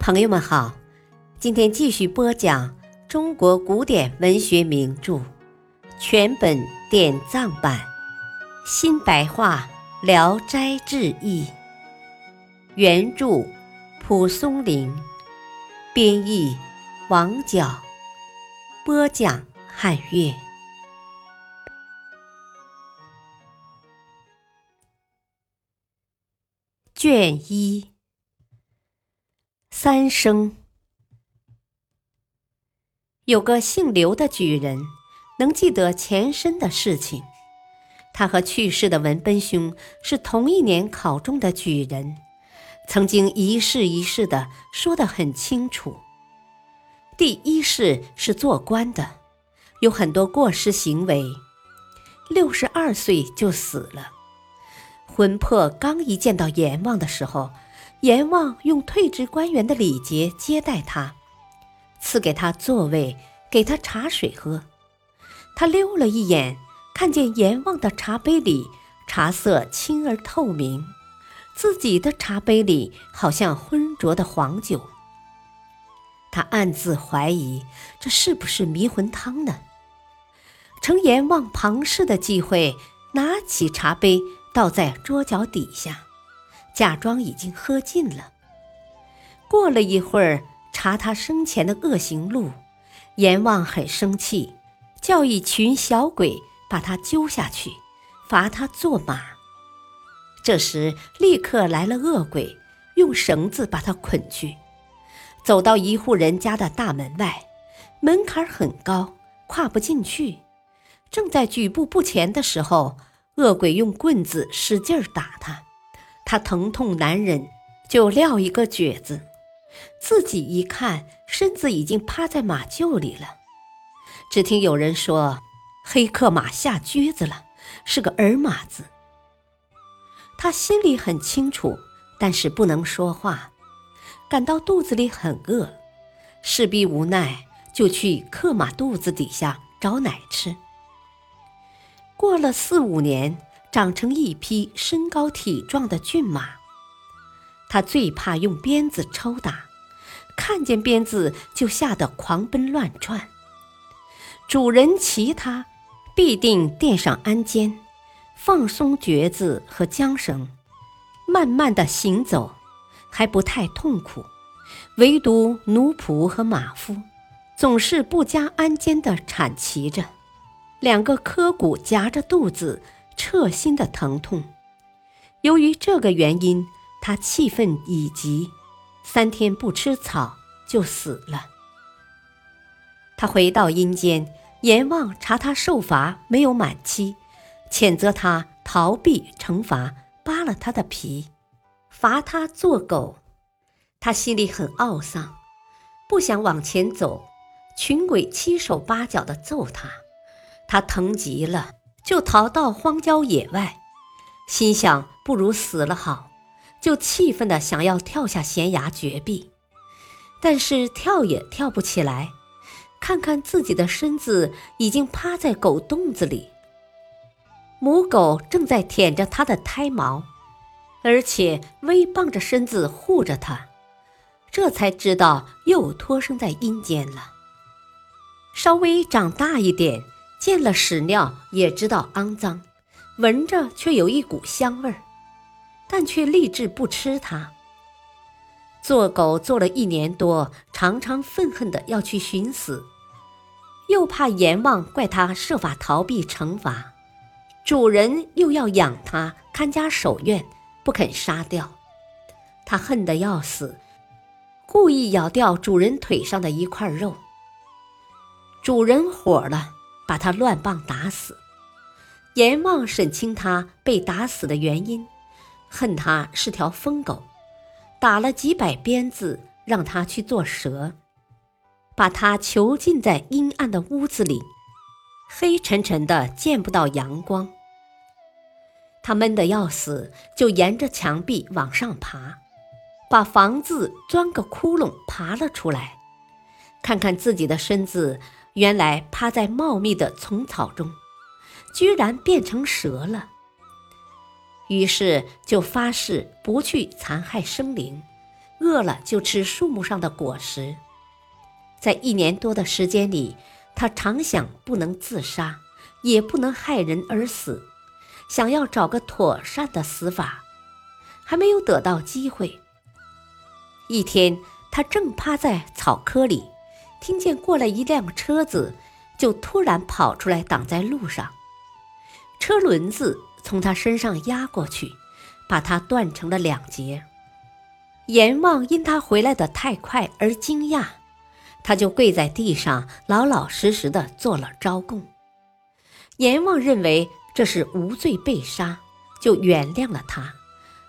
朋友们好，今天继续播讲中国古典文学名著全本典藏版新白话《聊斋志异》，原著蒲松龄，编译王角，播讲汉乐。卷一。三生有个姓刘的举人，能记得前身的事情。他和去世的文奔兄是同一年考中的举人，曾经一事一事的说得很清楚。第一世是做官的，有很多过失行为，六十二岁就死了。魂魄刚一见到阎王的时候。阎王用退职官员的礼节接待他，赐给他座位，给他茶水喝。他溜了一眼，看见阎王的茶杯里茶色清而透明，自己的茶杯里好像浑浊的黄酒。他暗自怀疑，这是不是迷魂汤呢？趁阎王旁视的机会，拿起茶杯倒在桌脚底下。假装已经喝尽了。过了一会儿，查他生前的恶行录，阎王很生气，叫一群小鬼把他揪下去，罚他做马。这时，立刻来了恶鬼，用绳子把他捆去，走到一户人家的大门外，门槛很高，跨不进去。正在举步不前的时候，恶鬼用棍子使劲打他。他疼痛难忍，就撂一个蹶子，自己一看，身子已经趴在马厩里了。只听有人说：“黑克马下橛子了，是个儿马子。”他心里很清楚，但是不能说话，感到肚子里很饿，势必无奈，就去克马肚子底下找奶吃。过了四五年。长成一匹身高体壮的骏马，他最怕用鞭子抽打，看见鞭子就吓得狂奔乱窜。主人骑它，必定垫上鞍肩，放松橛子和缰绳，慢慢的行走，还不太痛苦。唯独奴仆和马夫，总是不加鞍肩的铲骑着，两个磕骨夹着肚子。彻心的疼痛，由于这个原因，他气愤已极，三天不吃草就死了。他回到阴间，阎王查他受罚没有满期，谴责他逃避惩罚，扒了他的皮，罚他做狗。他心里很懊丧，不想往前走，群鬼七手八脚的揍他，他疼极了。就逃到荒郊野外，心想不如死了好，就气愤的想要跳下悬崖绝壁，但是跳也跳不起来。看看自己的身子已经趴在狗洞子里，母狗正在舔着它的胎毛，而且微傍着身子护着它，这才知道又托生在阴间了。稍微长大一点。见了屎尿也知道肮脏，闻着却有一股香味儿，但却立志不吃它。做狗做了一年多，常常愤恨的要去寻死，又怕阎王怪他设法逃避惩罚，主人又要养他看家守院，不肯杀掉。他恨得要死，故意咬掉主人腿上的一块肉。主人火了。把他乱棒打死，阎王审清他被打死的原因，恨他是条疯狗，打了几百鞭子，让他去做蛇，把他囚禁在阴暗的屋子里，黑沉沉的见不到阳光。他闷得要死，就沿着墙壁往上爬，把房子钻个窟窿爬了出来，看看自己的身子。原来趴在茂密的丛草中，居然变成蛇了。于是就发誓不去残害生灵，饿了就吃树木上的果实。在一年多的时间里，他常想不能自杀，也不能害人而死，想要找个妥善的死法，还没有得到机会。一天，他正趴在草窠里，听见过来一辆车子，就突然跑出来挡在路上，车轮子从他身上压过去，把他断成了两截。阎王因他回来的太快而惊讶。他就跪在地上，老老实实的做了招供。阎王认为这是无罪被杀，就原谅了他，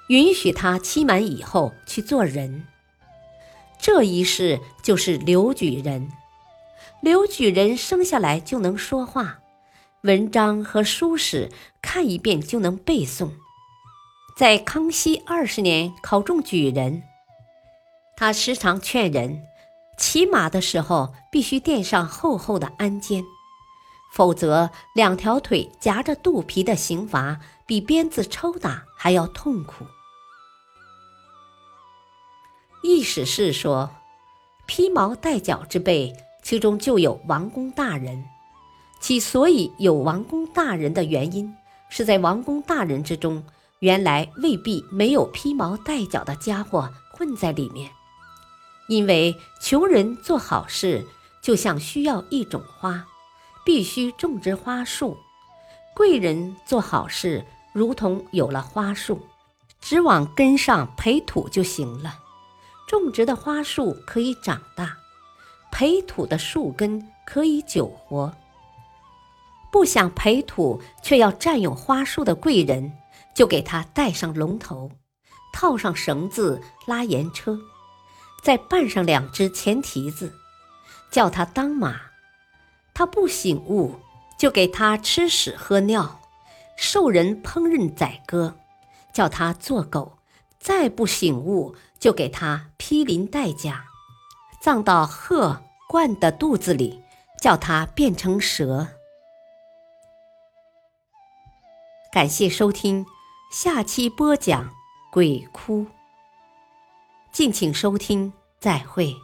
允许他期满以后去做人。这一世就是刘举人。刘举人生下来就能说话，文章和书史看一遍就能背诵。在康熙二十年考中举人，他时常劝人。骑马的时候必须垫上厚厚的鞍肩，否则两条腿夹着肚皮的刑罚比鞭子抽打还要痛苦。意思是说，披毛戴角之辈，其中就有王公大人。其所以有王公大人的原因，是在王公大人之中，原来未必没有披毛戴角的家伙混在里面。因为穷人做好事，就像需要一种花，必须种植花树；贵人做好事，如同有了花树，只往根上培土就行了。种植的花树可以长大，培土的树根可以久活。不想培土却要占用花树的贵人，就给他戴上龙头，套上绳子，拉盐车。再绊上两只前蹄子，叫他当马。他不醒悟，就给他吃屎喝尿；受人烹饪宰割，叫他做狗。再不醒悟，就给他披鳞戴甲，葬到鹤冠的肚子里，叫他变成蛇。感谢收听，下期播讲鬼哭。敬请收听，再会。